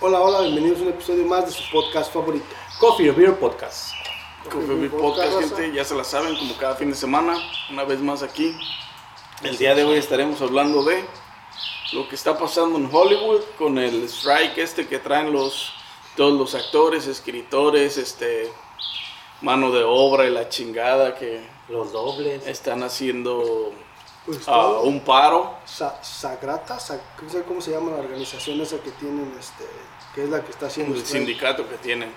Hola, hola, bienvenidos a un episodio más de su podcast favorito. Coffee or Beer Podcast. Coffee Beer Podcast, gente, ya se la saben, como cada fin de semana, una vez más aquí. El día de hoy estaremos hablando de lo que está pasando en Hollywood con el strike este que traen los todos los actores, escritores, este mano de obra y la chingada que Los dobles. están haciendo Todo, un paro. Sa- Sagrata, Sa- no sé cómo se llama la organización esa que tienen, este, que es la que está haciendo El strike, sindicato que tienen.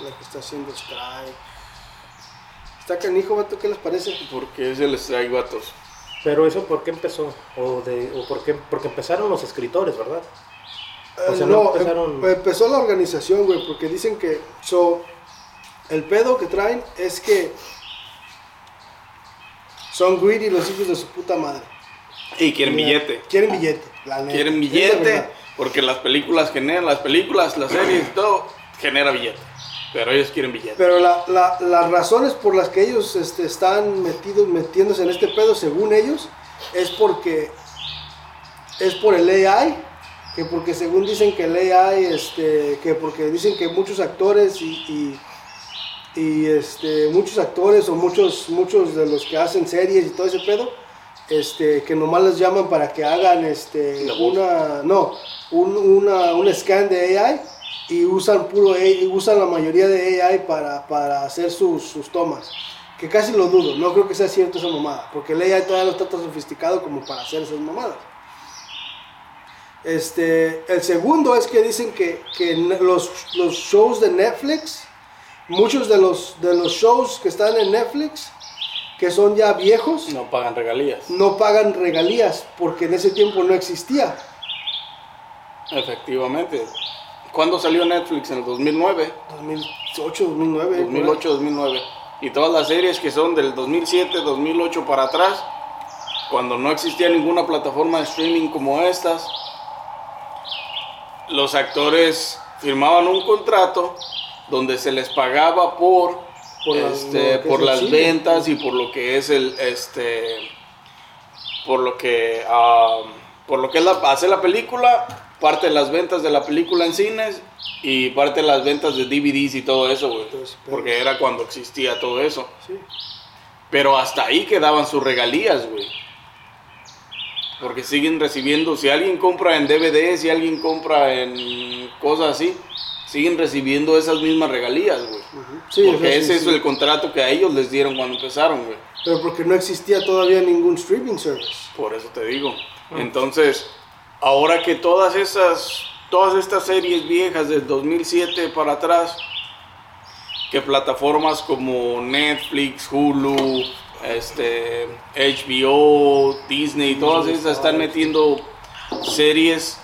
la que está haciendo strike. Está canijo, vato, ¿qué les parece? Porque es el strike, vatos. Pero eso, ¿por qué empezó? ¿O, de, o por qué? Porque empezaron los escritores, ¿verdad? O Eh, sea, no no, empezaron- em- empezó la organización, güey, porque dicen que, so, el pedo que traen es que son greedy los hijos de su puta madre. Y quieren billete. Quieren billete, la neta. quieren la billete porque las películas generan las películas las series todo genera billete pero ellos quieren billete Pero la- la- las razones por las que ellos este, están metidos, metiéndose en este pedo, según ellos, es porque es por el AI, que porque según dicen que el AI, este, que porque dicen que muchos actores y, y, y, este, muchos actores o muchos, muchos de los que hacen series y todo ese pedo, este, que nomás les llaman para que hagan este, una, no, un, una, un scan de AI y usan puro AI, y usan la mayoría de AI para, para hacer sus, sus tomas. Que casi lo dudo, no creo que sea cierto esa mamada, porque el AI todavía no está tan sofisticado como para hacer esas mamadas. Este, el segundo es que dicen que, que los, los shows de Netflix, muchos de los, de los shows que están en Netflix, que son ya viejos, no pagan regalías no pagan regalías, porque en ese tiempo no existía. efectivamente ¿cuándo salió Netflix? en el 2009 2008, 2009. 2008 2009 y todas las series que son del 2007 2008 para atrás cuando no existía ninguna plataforma de streaming como estas los actores firmaban un contrato donde se les pagaba por Por las- este, por las ventas y por lo que es el este por lo que por lo que es la, hacer la película parte de las ventas de la película en cines y parte de las ventas de DVDs y todo eso güey pedo. porque era cuando existía todo eso Sí. pero hasta ahí quedaban sus regalías, güey. Porque siguen recibiendo, si alguien compra en DVD, si alguien compra en cosas así, siguen recibiendo esas mismas regalías, güey. Sí, Porque eso sí, ese es sí. el contrato que a ellos les dieron cuando empezaron, güey. Pero porque no existía todavía ningún streaming service. Por eso te digo. Entonces, ahora que todas esas, todas estas series viejas del 2007 para atrás, que plataformas como Netflix, Hulu, este, HBO, Disney, todas esas están metiendo series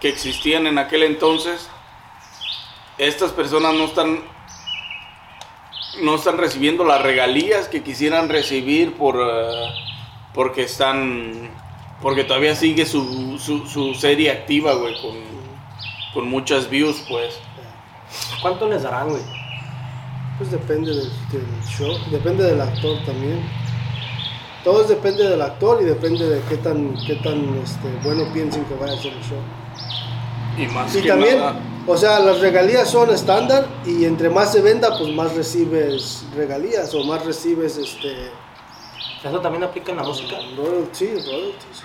que existían en aquel entonces, estas personas no están no están recibiendo las regalías que quisieran recibir por eh, porque están porque todavía sigue su, su, su serie activa güey con, con muchas views pues ¿Cuánto les darán, güey? Pues depende del, del show, depende del actor también. Todo depende del actor y depende de qué tan, qué tan este, bueno piensen que vaya a ser el show. Y más Y que también, nada o sea, las regalías son estándar y entre más se venda, pues más recibes regalías o más recibes este ¿Eso también aplica en la música? royalties, royalties.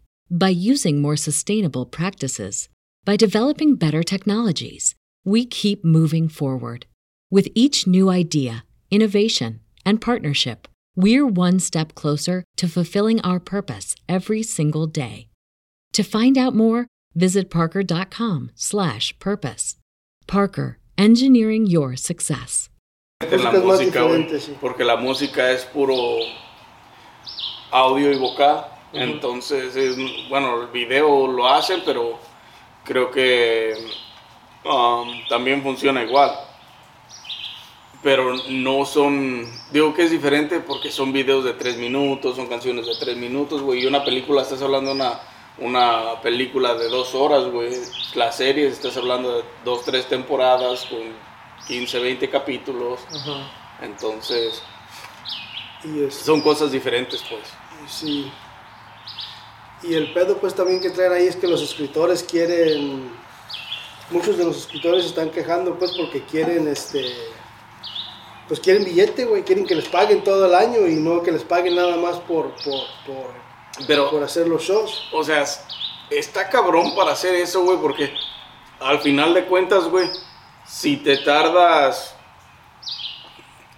by using more sustainable practices, by developing better technologies. We keep moving forward. With each new idea, innovation, and partnership, we're one step closer to fulfilling our purpose every single day. To find out more, visit parker.com/purpose. Parker, engineering your success. en la música es más música, güey, diferente, sí. porque la música es puro audio y vocal. Entonces, es- bueno, el video lo hacen, pero creo que um, también funciona igual. Pero no son, digo que es diferente porque son videos de tres minutos, son canciones de tres minutos, güey. Y una película, estás hablando de una, una película de dos horas, güey. La serie, estás hablando de dos, tres temporadas con 15, 20 capítulos. Entonces, Y son cosas diferentes, pues. sí. Y el pedo pues también que traen ahí es que los escritores quieren, muchos de los escritores están quejando pues porque quieren este, pues quieren billete, güey, quieren que les paguen todo el año y no que les paguen nada más por, por, por, Pero, por hacer los shows. o sea, está cabrón para hacer eso, güey, porque al final de cuentas, güey, si te tardas,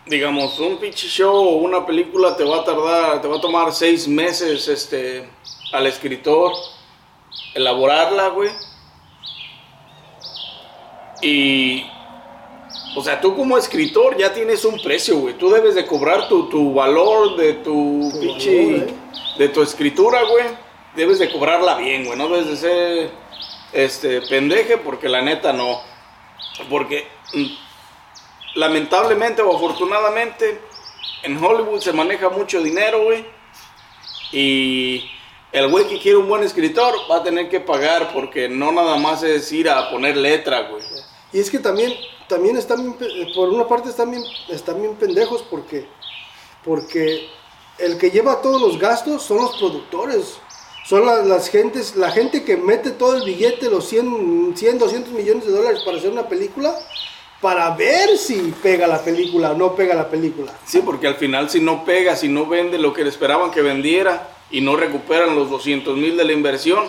digamos, un pinche show o una película te va a tardar, te va a tomar seis meses, este, al escritor elaborarla, güey. Y, o sea, tú como escritor ya tienes un precio, güey. Tú debes de cobrar tu, tu valor de tu, Tu pinche, valor, ¿eh? de tu escritura, güey. Debes de cobrarla bien, güey. No debes de ser, este, pendeje porque la neta no. Porque, mm, lamentablemente o afortunadamente, en Hollywood se maneja mucho dinero, güey. Y el güey que quiere un buen escritor va a tener que pagar porque no nada más es ir a poner letra, güey. Y es que también, también están, pe- por una parte están bien, están bien pendejos porque, porque el que lleva todos los gastos son los productores. Son la- las gentes, la gente que mete todo el billete, los 100, 100, 200 millones de dólares para hacer una película, para ver si pega la película o no pega la película. Sí, porque al final si no pega, si no vende lo que le esperaban que vendiera y no recuperan los 200 mil de la inversión,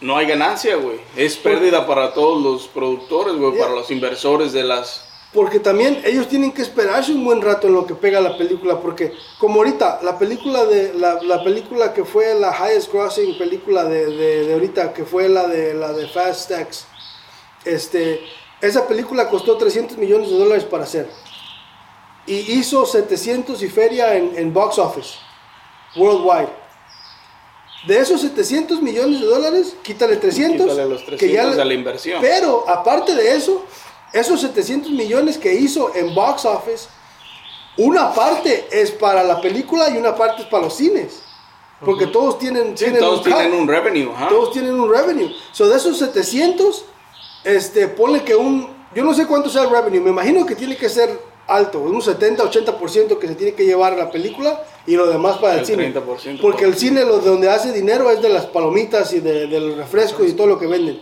no hay ganancia, güey. Es pérdida para todos los productores, güey, Yeah. para los inversores de las... Porque también ellos tienen que esperarse un buen rato en lo que pega la película, porque como ahorita, la película de la, la película que fue la highest grossing película de, de, de ahorita, que fue la de la de Fast X, este, esa película costó 300 millones de dólares para hacer. Y hizo 700 y feria en, en box office, worldwide. De esos 700 millones de dólares, quítale 300. Quítale los que 300 le- de la inversión. Pero aparte de eso, esos 700 millones que hizo en box office, una parte es para la película y una parte es para los cines. Porque todos tienen, Sí, tienen todos un tienen un revenue. Todos tienen un revenue. So, de esos 700, este, ponle que un. Yo no sé cuánto sea el revenue. Me imagino que tiene que ser alto. Un 70-80% que se tiene que llevar a la película y lo demás para el, El cine. 30% Porque el cine, lo de donde hace dinero es de las palomitas y de, de los refrescos y todo lo que venden.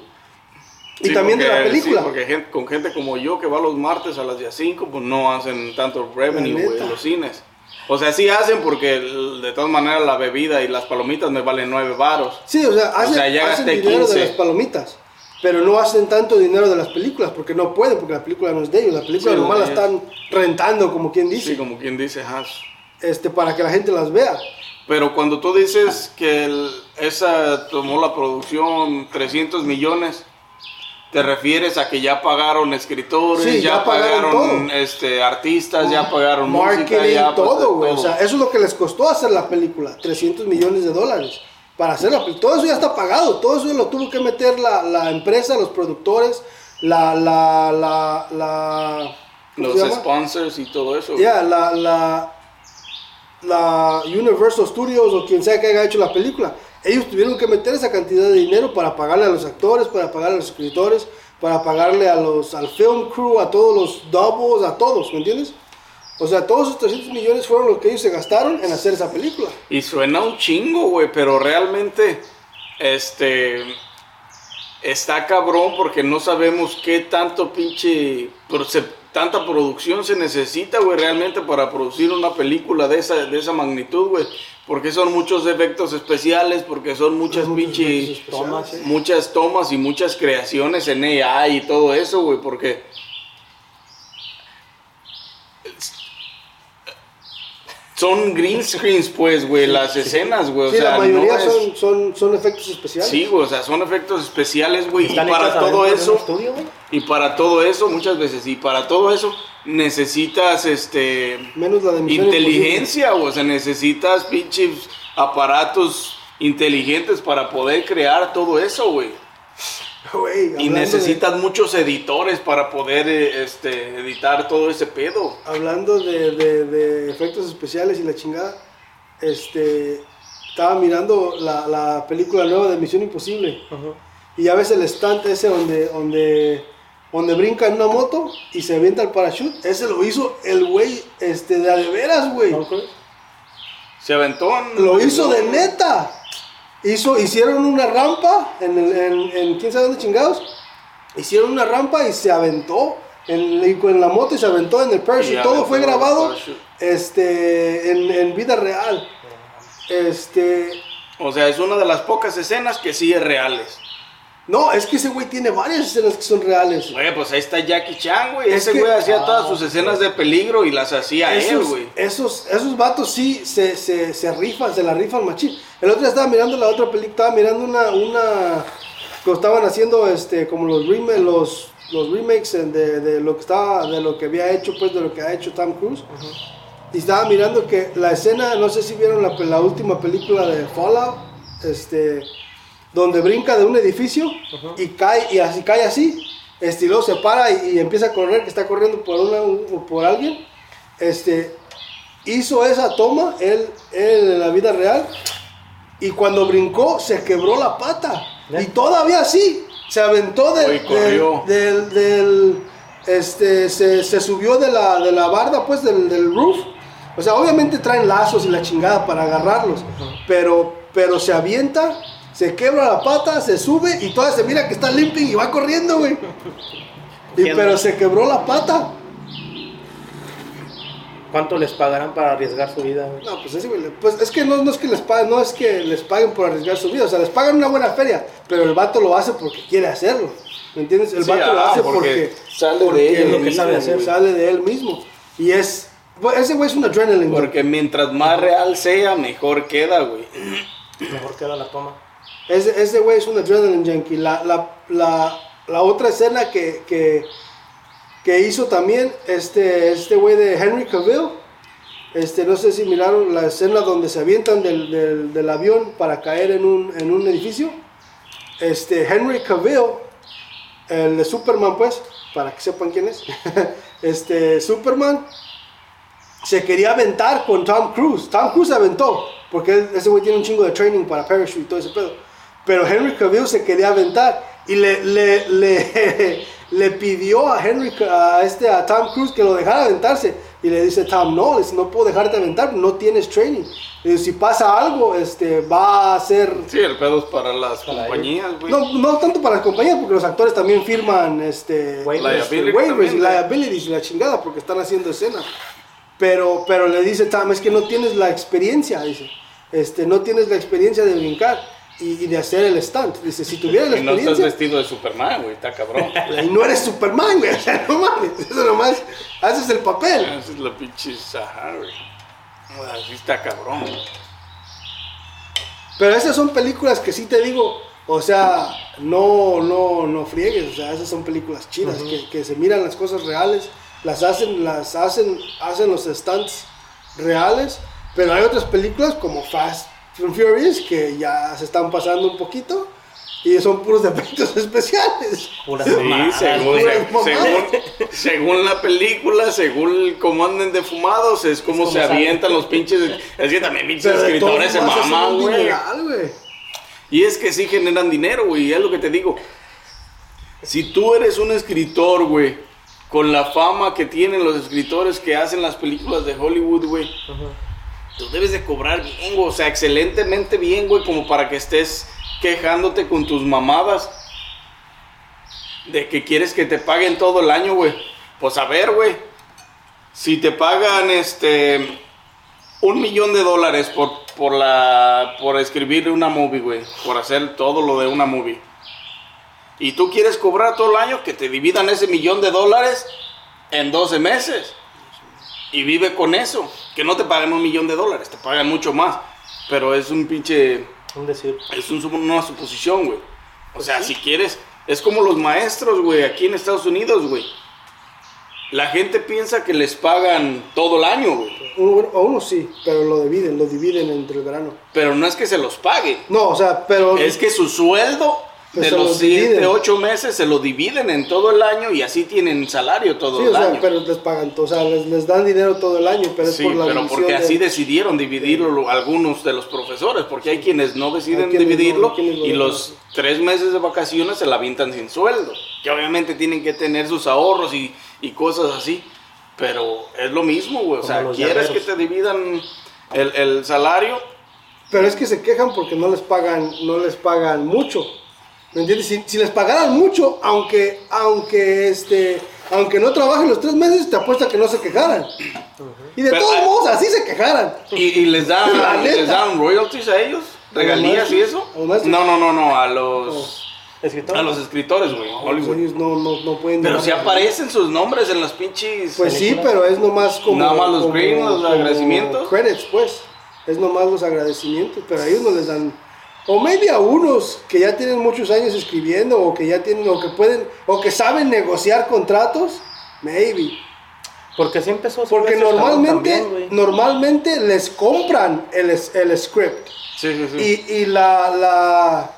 Y Sí, también de la porque- película. Sí, porque gente- con gente como yo que va los martes a las 10 5, pues no hacen tanto revenue, en los cines. O sea, sí hacen porque de todas maneras la bebida y las palomitas me valen 9 varos. Sí, o sea, hacen, sea, ya hacen dinero 15. de las palomitas. Pero no hacen tanto dinero de las películas porque no pueden, porque la película no es de ellos. La película Sí, nomás no la es. están rentando, como quien dice, Sí, como quien dice, ajá. este, para que la gente las vea. Pero cuando tú dices que el- esa tomó la producción 300 millones, te refieres a que ya pagaron escritores, Sí, ya, ya pagaron pagaron, este, artistas, ya pagaron música, Marketing, ya pues, todo, güey. O sea, eso es lo que les costó hacer la película. 300 millones de dólares para hacer la película. Todo eso ya está pagado. Todo eso lo tuvo que meter la, la empresa, los productores, la... la, la, la ¿cómo los sponsors y todo eso. Ya, la, la, la Universal Studios o quien sea que haya hecho la película, ellos tuvieron que meter esa cantidad de dinero para pagarle a los actores, para pagarle a los escritores, para pagarle a los, al film crew, a todos los doubles, a todos, ¿me entiendes? O sea, todos esos 300 millones fueron lo que ellos se gastaron en hacer esa película. Y suena un chingo, güey, pero realmente, este, está cabrón porque no sabemos qué tanto pinche, tanta producción se necesita, güey, realmente para producir una película de esa, de esa magnitud, güey. Porque son muchos efectos especiales, porque son muchas efectos especiales, tomas, sí. muchas tomas y muchas creaciones en AI y todo eso, güey, porque son green screens, pues, güey, las escenas, güey. o Sí, sea, la mayoría no es- son, son, son efectos especiales. Sí, güey, o sea, son efectos especiales, güey, y para todo eso, estudio, güey. y para todo eso, muchas veces, y para todo eso necesitas, este, Menos la de inteligencia, o sea, necesitas pinches aparatos inteligentes para poder crear todo eso, güey. Y de- necesitas muchos editores para poder eh, este, editar todo ese pedo. hablando de, de- de efectos especiales y la chingada, este, estaba mirando la, la película nueva de Misión Imposible y ya ves el stand ese donde, donde, donde brinca en una moto y se avienta el parachute. Ese lo hizo el güey este, de a de veras, güey. Se aventó. en- Lo hizo de neta. Hizo, hicieron una rampa en, el- en, en quién sabe dónde chingados. Hicieron una rampa y se aventó en, en la moto y se aventó en el parachute. Todo fue grabado este, en, en vida real. Este, O sea, es una de las pocas escenas que sí es reales. No, es que ese güey tiene varias escenas que son reales. Güey, pues ahí está Jackie Chan, güey. Es Ese que- güey hacía Ah, todas sus escenas de peligro y las hacía él, güey. esos, esos vatos sí se, se, se rifan, se la rifan machín. El otro día estaba mirando la otra película, estaba mirando una, una que estaban haciendo este como los rema- los, los remakes de, de lo que estaba, de lo que había hecho, pues de lo que ha hecho Tom Cruise. Y estaba mirando que la escena, no sé si vieron la, la última película de Fallout, este, donde brinca de un edificio y cae, y así cae así, este, y luego se para y, y empieza a correr, que está corriendo por, una, un- por alguien, este, hizo esa toma, él, él en la vida real, y cuando brincó se quebró la pata, ¿Eh? y todavía así, se aventó del, Oye, corrió. del, del- del- este, se, se subió de la, de la barda, pues, del, del roof, o sea, obviamente traen lazos y la chingada para agarrarlos, pero, pero se avienta, se quebra la pata, se sube y todavía se mira que está limping y va corriendo, güey. Y, pero se quebró la pata. ¿Cuánto les pagarán para arriesgar su vida, güey? No, pues, pues es que no, no es que les paguen, no es que les paguen por arriesgar su vida, o sea, les pagan una buena feria, pero el vato lo hace porque quiere hacerlo. ¿Me entiendes? El Sí, vato lo ah, hace porque porque, sale de él Es lo que sabe mismo, hacer. güey. sale de él mismo. Y es ese güey es un adrenaline. güey. Porque mientras más real sea, mejor queda, güey. Mejor queda la toma. Ese, ese güey es un adrenaline junkie. La, la, la, la otra escena que, que, hizo también este este güey de Henry Cavill, este, no sé si miraron la escena donde se avientan del, del, del avión para caer en un, en un edificio. Este, Henry Cavill, el de Superman, pues, para que sepan quién es. este, Superman se quería aventar con Tom Cruise. Tom Cruise se aventó, porque ese güey tiene un chingo de training para parachute y todo ese pedo. Pero Henry Cavill se quería aventar y le, le, le, le pidió a Henry, a, este, a Tom Cruise que lo dejara aventarse. Y le dice Tom, no, dice, no puedo dejarte aventar, no tienes training. Y dice, si pasa algo, este, va a ser... Sí, el pedo es para las Para compañías, güey. No, no tanto para las compañías, porque los actores también firman este, Waivers. este, y liabilities y la chingada porque están haciendo escenas. Pero, pero le dice Tam, es que no tienes la experiencia, dice. Este, no tienes la experiencia de brincar y, y de hacer el stunt. Dice, si tuvieras la Y no estás experiencia vestido de Superman, güey, está cabrón. y no eres Superman, güey. O sea, no mames, eso nomás haces el papel. Esa es la pinche Sahara, güey. Así está cabrón. Pero esas son películas que sí te digo, o sea, no, no, no friegues, o sea, esas son películas chidas, que, que se miran las cosas reales, las hacen, las hacen, hacen los stunts reales, pero hay otras películas como Fast que ya se están pasando un poquito y son puros efectos especiales. Puras Sí, mamadas, según, güey. puras mamadas. según, según la película, según cómo anden de fumados, es como como se sale. avientan los pinches. Es que también pinches escritores se maman, güey. Y es que sí generan dinero, güey. y Es lo que te digo. Si tú eres un escritor, güey, con la fama que tienen los escritores que hacen las películas de Hollywood, güey, tú debes de cobrar bien, güey. O sea, excelentemente bien, güey, como para que estés quejándote con tus mamadas de que quieres que te paguen todo el año, güey. Pues a ver, güey. Si te pagan este un millón de dólares por, por la por escribir una movie, güey, por hacer todo lo de una movie. Y tú quieres cobrar todo el año que te dividan ese millón de dólares en 12 meses. Y vive con eso. Que no te pagan un millón de dólares, te pagan mucho más. Pero es un pinche Un decir. es un, una suposición, güey. O sea, si quieres, es como los maestros, güey, aquí en Estados Unidos, güey. La gente piensa que les pagan todo el año, güey. Uno, a uno sí, pero lo dividen, lo dividen entre el verano. Pero no es que se los paguen. No, o sea, pero... Es que su sueldo Pues de los los dividen. 7, 8 meses se lo dividen en todo el año y así tienen salario todo Sí, el o sea, año. pero les pagan, o sea, les, les dan dinero todo el año, pero es Sí, por la pero porque de- así decidieron dividirlo lo- algunos de los profesores, porque hay quienes no deciden quienes no, dividirlo quienes lo y los tres meses de vacaciones se la avientan sin sueldo, que obviamente tienen que tener sus ahorros y, y cosas así, pero es lo mismo, güey, o sea, quieres que llaveros. te dividan el, el salario, Pero es que se quejan porque no les pagan, no les pagan mucho. ¿Me entiendes? Si, si les pagaran mucho, aunque, aunque este, aunque no trabajen los tres meses, te apuesta que no se quejaran. Y de Pero, todos ah, modos, así se quejaran. y, y les dan, les royalties a ellos, regalías y eso. ¿A? No, no, no, no, a los, Escritor. a los escritores, güey, ellos no, no, no pueden. Pero si aparecen sus nombres en las pinches... Pues sí, pero es nomás como. Nada más los como- green, los como agradecimientos. Credits, pues. Es nomás los agradecimientos, pero a ellos no les dan. O maybe a unos que ya tienen muchos años escribiendo, o que ya tienen, o que pueden, o que saben negociar contratos, maybe. Porque así empezó. Porque normalmente, también, normalmente les compran el, el script. Sí, sí, sí. Y, y la, la,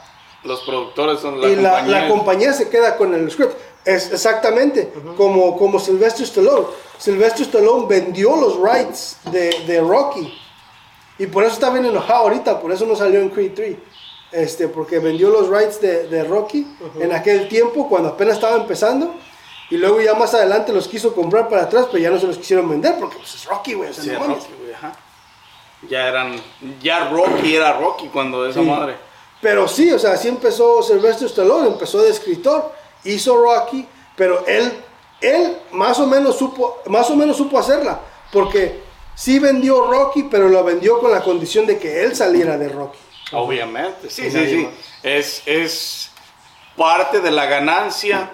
Los productores son la y la, compañía. la compañía se queda con el script. Es exactamente como, como Sylvester Stallone. Sylvester Stallone vendió los rights de, de Rocky. Y por eso está bien enojado ahorita, por eso no salió en Creed 3. Este, porque vendió los rights de, de Rocky en aquel tiempo cuando apenas estaba empezando. Y luego ya más adelante los quiso comprar para atrás, pero ya no se los quisieron vender porque pues, es Rocky, güey. o sea, Sí, no. Rocky, ajá. Ya eran. Ya Rocky era Rocky cuando esa Sí. madre. Pero sí, o sea, así empezó Sylvester Stallone, empezó de escritor, hizo Rocky, pero él, él más o menos supo, más o menos supo hacerla, porque sí vendió Rocky, pero lo vendió con la condición de que él saliera de Rocky. Obviamente. Sí, sí, sí. más. Es, es parte de la ganancia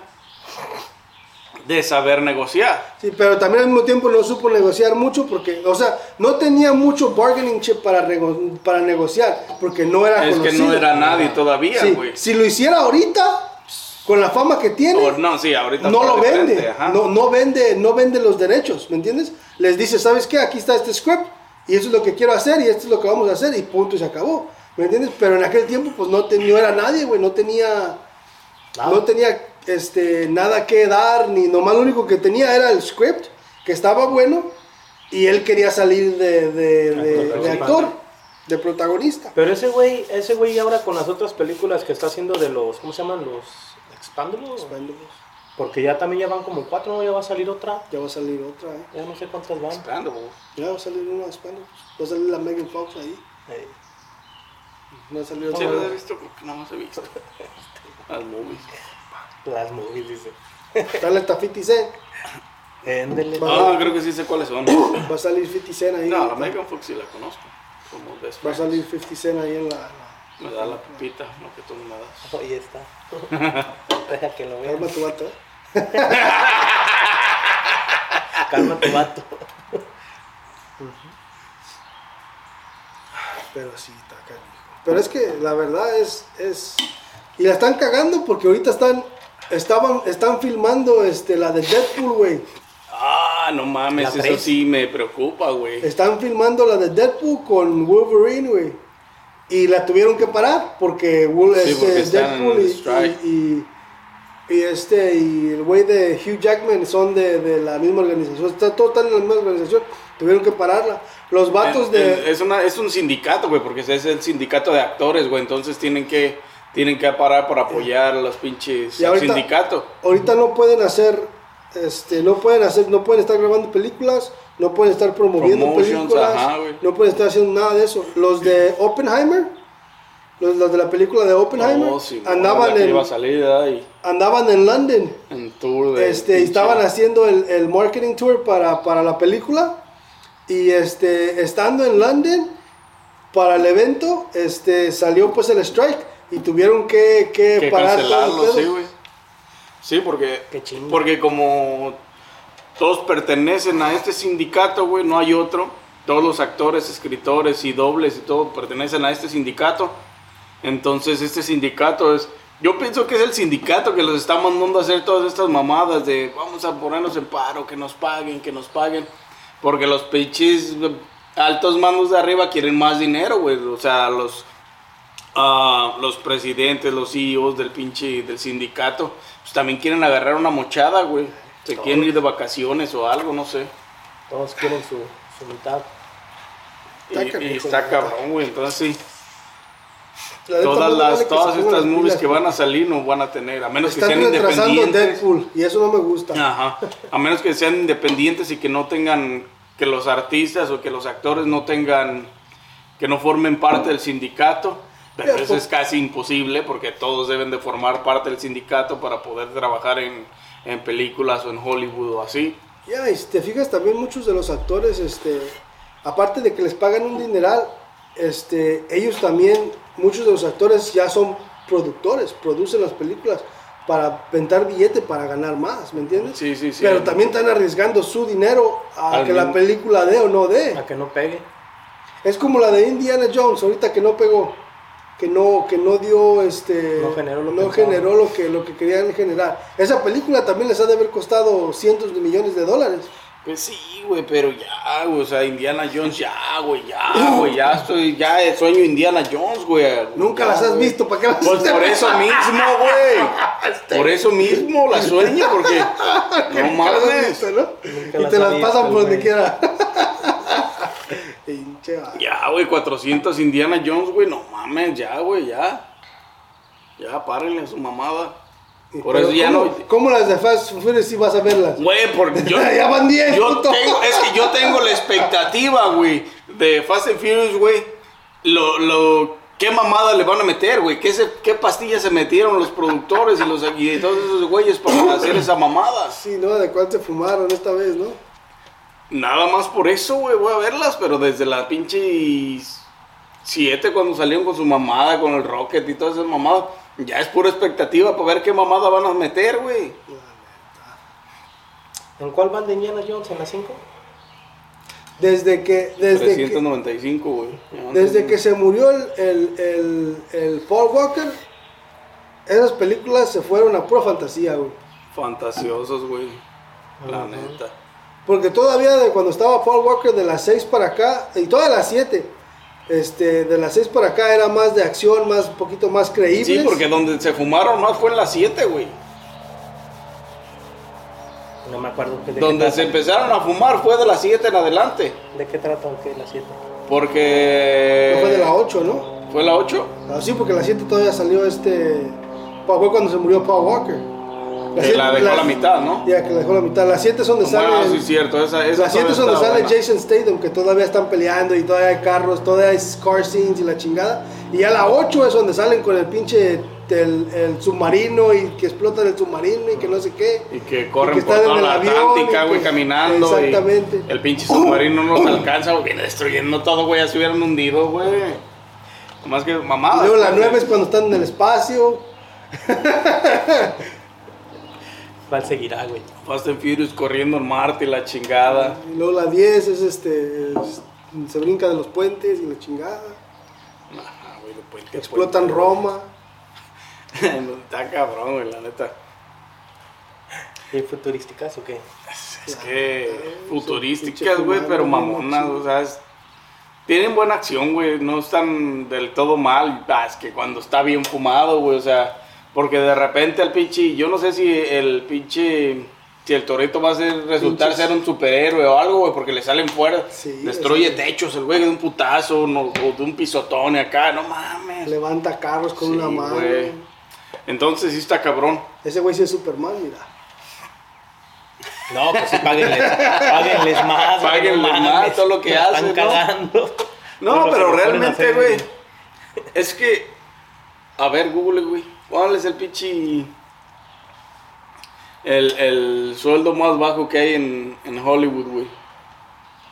de saber negociar. Sí, pero también al mismo tiempo no supo negociar mucho porque, o sea, no tenía mucho bargaining chip para, rego- para negociar, porque no era Es que conocido. no era nadie todavía, Sí, güey. si lo hiciera ahorita, con la fama que tiene, O no, sí, ahorita no lo vende, no, no vende, no vende los derechos, ¿me entiendes? Les dice, ¿sabes qué? Aquí está este script y eso es lo que quiero hacer y esto es lo que vamos a hacer y punto y se acabó, ¿me entiendes? Pero en aquel tiempo pues no, te- no era nadie, güey, no tenía, no tenía este, nada que dar, ni nomás lo único que tenía era el script, que estaba bueno y él quería salir de, de- de- de Actor. de protagonista. Pero ese güey, ese güey ahora con las otras películas que está haciendo de los, ¿cómo se llaman? Los Expandables. Porque ya también ya van como cuatro, ¿no? Ya va a salir otra. Ya va a salir otra, ¿eh? Ya no sé cuántas van. Expendables. Ya va a salir una de. Va a salir la Megan Fox ahí. Eh, Va a salir Sí, los he visto porque no los he visto. Las movies. las movies, dice. Está la 50 Cent. Éndele. Ah, creo que sí sé cuáles son. Va a salir 50 Cent ahí. No, la Megan Fox sí la conozco. Como best Va a salir 50 Cent ahí en la. la- Me da la pipita, lo que tú me das. Ahí está. Deja que lo Calma vean. tu vato, ¿eh? Calma tu vato. Pero sí, está. Pero es que la verdad es. es y la están cagando porque ahorita están. Estaban, están filmando este, la de Deadpool, güey. Ah, no mames, eso sí me preocupa, güey. Están filmando la de Deadpool con Wolverine, güey. Y la tuvieron que parar porque, Wol- Sí, este, porque Deadpool y, y, y- y este y el güey de Hugh Jackman son de, de la misma organización. Está todo están en la misma organización. Tuvieron que pararla. Los vatos Es- de. Es, una, es un sindicato, güey, porque es el sindicato de actores, güey. Entonces tienen que, tienen que parar para apoyar a los pinches ahorita- sindicato. ahorita no pueden hacer. Este, no pueden hacer, no pueden estar grabando películas, no pueden estar promoviendo Promotions, películas, ajá, no pueden estar haciendo nada de eso. Los de Oppenheimer los, los de la película de Oppenheimer, Oh, sí, no, andaban, la que en, andaban en London. en tour de Este, estaban haciendo el, el marketing tour para, para la película. Y este, estando en London para el evento, este, salió pues el strike y tuvieron que, que, que parar cancelarlo, sí, güey. Sí, porque, porque como todos pertenecen a este sindicato, güey, no hay otro. Todos los actores, escritores y dobles y todo pertenecen a este sindicato. Entonces este sindicato es... Yo pienso que es el sindicato que los está mandando a hacer todas estas mamadas de vamos a ponernos en paro, que nos paguen, que nos paguen. Porque los pinches altos mandos de arriba quieren más dinero, güey. O sea, los, ah, los presidentes, los CEOs del pinche del sindicato, pues también quieren agarrar una mochada, güey. Se quieren ir de vacaciones o algo, no sé. Todos quieren su, su mitad. Y, Está y cabrón, güey. Entonces sí, La todas vale las que todas estas movies que van a salir no van a tener, a menos que sean independientes. Deadpool y eso no me gusta. Ajá. A menos que sean independientes y que no tengan, que los artistas o que los actores no tengan, que no formen parte del sindicato. Pero eso pues- es casi imposible porque todos deben de formar parte del sindicato para poder trabajar en, en películas o en Hollywood o así. Ya, y si te fijas también muchos de los actores, este, aparte de que les pagan un dineral, este, ellos también, muchos de los actores ya son productores, producen las películas para ventar billete para ganar más, ¿me entiendes? Sí, sí, sí. Pero también están arriesgando su dinero a Al que la película dé o no dé. A que no pegue. Es como la de Indiana Jones, ahorita que no pegó, que no, que no dio, este, No generó lo no generó lo que, lo que querían generar. Esa película también les ha de haber costado cientos de millones de dólares. Pues sí, güey, pero ya, güey, o sea, Indiana Jones, ya, güey, ya, güey, ya estoy, ya sueño Indiana Jones, güey. Nunca Ya, las has güey. visto, ¿para qué las Pues por eso mismo, güey. Por eso mismo la sueño, porque no las mames. Y las te las pasan por donde quiera. Ya, güey, 400 Indiana Jones, güey, no mames, ya, güey, ya. Ya, párenle a su mamada. Por Pero eso ya ¿cómo, no. ¿Cómo las de Fast and Furious sí vas a verlas? Güey, por yo, Ya van 10, yo tengo, es que yo tengo la expectativa, güey, de Fast and Furious, güey. Lo, lo, qué mamada le van a meter, güey. ¿Qué, se- qué pastillas se metieron los productores y los y todos esos güeyes para hacer esa mamada? Sí, ¿no? ¿De cuál se fumaron esta vez, no? Nada más por eso, güey, voy a verlas, pero desde la pinche 7 cuando salieron con su mamada, con el Rocket y todas esas mamadas, ya es pura expectativa para ver qué mamada van a meter, güey. ¿En cuál van de Indiana Jones? ¿En la 5? Desde que, desde que, 395, güey. Desde que se murió el, el, el, el Paul Walker, esas películas se fueron a pura fantasía, güey. Fantasiosos, güey. La neta. Porque todavía de cuando estaba Paul Walker de las 6 para acá, y todas las 7, este, de las 6 para acá era más de acción, más un poquito más creíble. Sí, porque donde se fumaron más fue en las 7, güey. No me acuerdo. ¿De Donde qué se empezaron a fumar fue de las 7 en adelante. ¿De qué trata o qué? La 7. Porque. No fue de la 8, ¿no? ¿Fue la 8? Ah, sí, porque la 7 todavía salió este. Fue cuando se murió Paul Walker. Que la dejó a la mitad, ¿no? Ya, que la dejó la mitad. Las 7 son donde Bueno, sale. sí, es cierto. Esa, esa Las 7 todavía son donde sale buena. Jason Statham, que todavía están peleando y todavía hay carros, todavía hay car scenes y la chingada. Y ya la 8 es donde salen con el pinche el, el submarino y que explotan el submarino y que no sé qué. Y que corren que por toda la Atlántica, y güey, caminando. y Exactamente. el pinche submarino no nos alcanza, güey, viene destruyendo todo, güey. Ya se hubieran hundido, güey. Más que Y mamadas. luego la pues, 9 es cuando están en el espacio. ¿Cuál seguirá, güey? Fast and Furious corriendo en Marte y la chingada. Y luego la 10 es este. es- se brinca de los puentes y la chingada. Ajá, güey, de puente a Que explotan puente, Roma. Está cabrón, güey, la neta. ¿Y futurísticas o qué? Es que futurísticas, güey, pero mamonas, o sea, es- tienen buena acción, güey, no están del todo mal. Ah, es que cuando está bien fumado, güey, o sea, porque de repente el pinche, yo no sé si el pinche, si el torito va a ser, resultar Pinches- ser un superhéroe o algo, güey, porque le salen fuera, Sí, destruye techos, el güey de un putazo no, o de un pisotón y acá, no mames. Levanta carros con Sí, una mano. güey. Entonces sí está cabrón. Ese güey sí es Superman, mira. No, pues sí, páguenles, páguenles más. güey, Páguenles no más, todo lo que hacen, Están ¿no? cagando. No, Con lo que pero le ponen a realmente, hacer, güey, es que A ver, Google, güey. ¿Cuál es el pinche. El, el sueldo más bajo que hay en, en Hollywood, güey?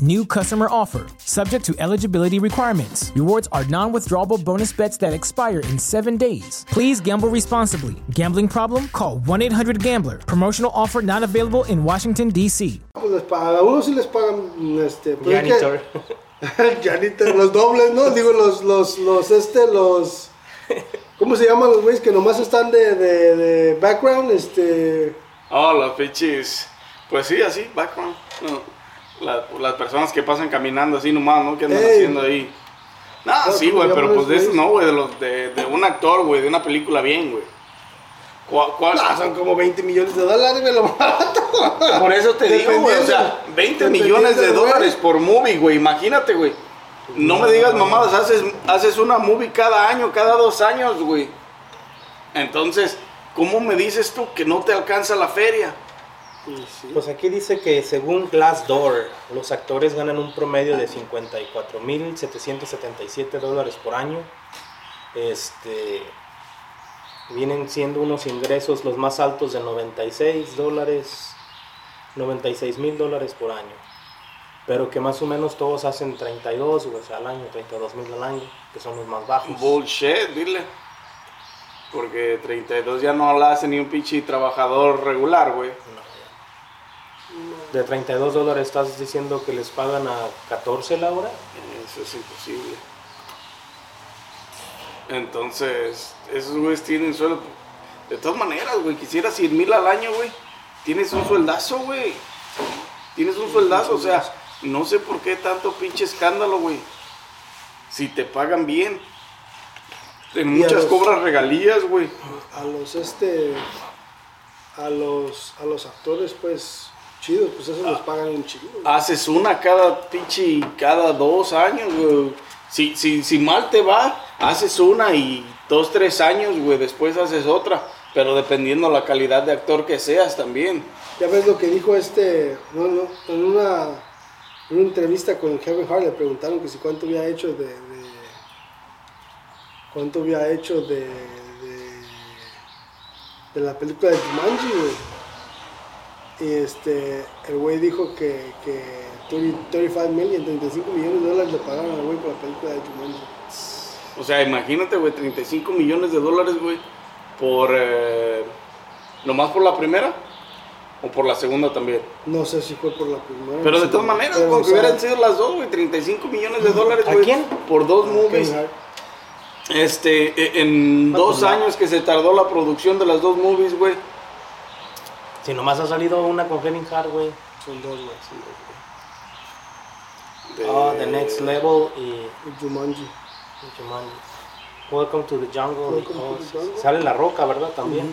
New customer offer. Subject to eligibility requirements. Rewards are non withdrawable bonus bets that expire in seven days. Please gamble responsibly. Gambling problem? Call 1 800 Gambler. Promotional offer not available in Washington, D.C. Pues les pagan, a unos sí les pagan, este, pero es que- Janitor. Janitor, los dobles, ¿no? Digo, los, los, los, este, los... ¿Cómo se llaman los güeyes que nomás están de, de, de background? Este... Oh, los pinches. Pues sí, así, background. No, la- las personas que pasan caminando así nomás, ¿no? Que andan Ey. haciendo ahí. Nah, Claro, sí, ¿cómo güey, pero pues de eso no, güey, de, los- de, de un actor, güey, de una película bien, güey. ¿Cuál? cuál- Ah, son como 20 millones de dólares, güey, lo barato. Por eso te digo, güey, o sea, Dependiendo- 20 millones de güey. dólares por movie, güey, imagínate, güey. No me digas mamadas, haces, haces una movie cada año, cada dos años, güey. Entonces, ¿cómo me dices tú que no te alcanza la feria? Pues aquí dice que según Glassdoor, los actores ganan un promedio de 54.777 dólares por año. Este vienen siendo unos ingresos los más altos de 96 dólares, 96 mil dólares por año. Pero que más o menos todos hacen 32 o sea, al año, 32 mil al año, que son los más bajos. Bullshit, dile. Porque 32 ya no la hace ni un pinche trabajador regular, güey. De 32 dólares estás diciendo que les pagan a 14 la hora. Eso es imposible. Entonces, esos güeyes tienen sueldo. De todas maneras, güey, quisiera 100 mil al año, güey. Tienes un sueldazo, güey. Tienes un sueldazo, o sea, no sé por qué tanto pinche escándalo, güey. Si te pagan bien. En muchas los- cobras regalías, güey. A los, este... A los, a los actores, pues, pues eso les pagan un chido. güey. Haces una cada pinche, cada dos años, güey. Si, si, si mal te va, haces una y dos, tres años, güey. Después haces otra. Pero dependiendo la calidad de actor que seas también. Ya ves lo que dijo este, no, no, en una, en una entrevista con Kevin Hart le preguntaron que si cuánto había hecho de, de- cuánto había hecho de, de, de la película de Jumanji, güey. Y este, el güey dijo que, que 30 35 million, 35 millones de dólares le pagaron al güey por la película de Jumanji. O sea, imagínate, güey, 35 millones de dólares, güey. Por... Eh, ¿Nomás por la primera? ¿O por la segunda también? No sé si fue por la primera. Pero de todas maneras, como que hubieran sido las dos, güey. 35 millones de dólares, ¿A güey. quién? Por dos movies. Este, e- en dos pues, no. años que se tardó la producción de las dos movies, güey. Si nomás ha salido una con Kevin Hart, güey. Son dos, güey. son dos, De- Oh, The Next Level y güey. Jumanji. Jumanji. Welcome to the Jungle. Welcome Oh, to the Jungle. Sale La Roca, ¿verdad? También.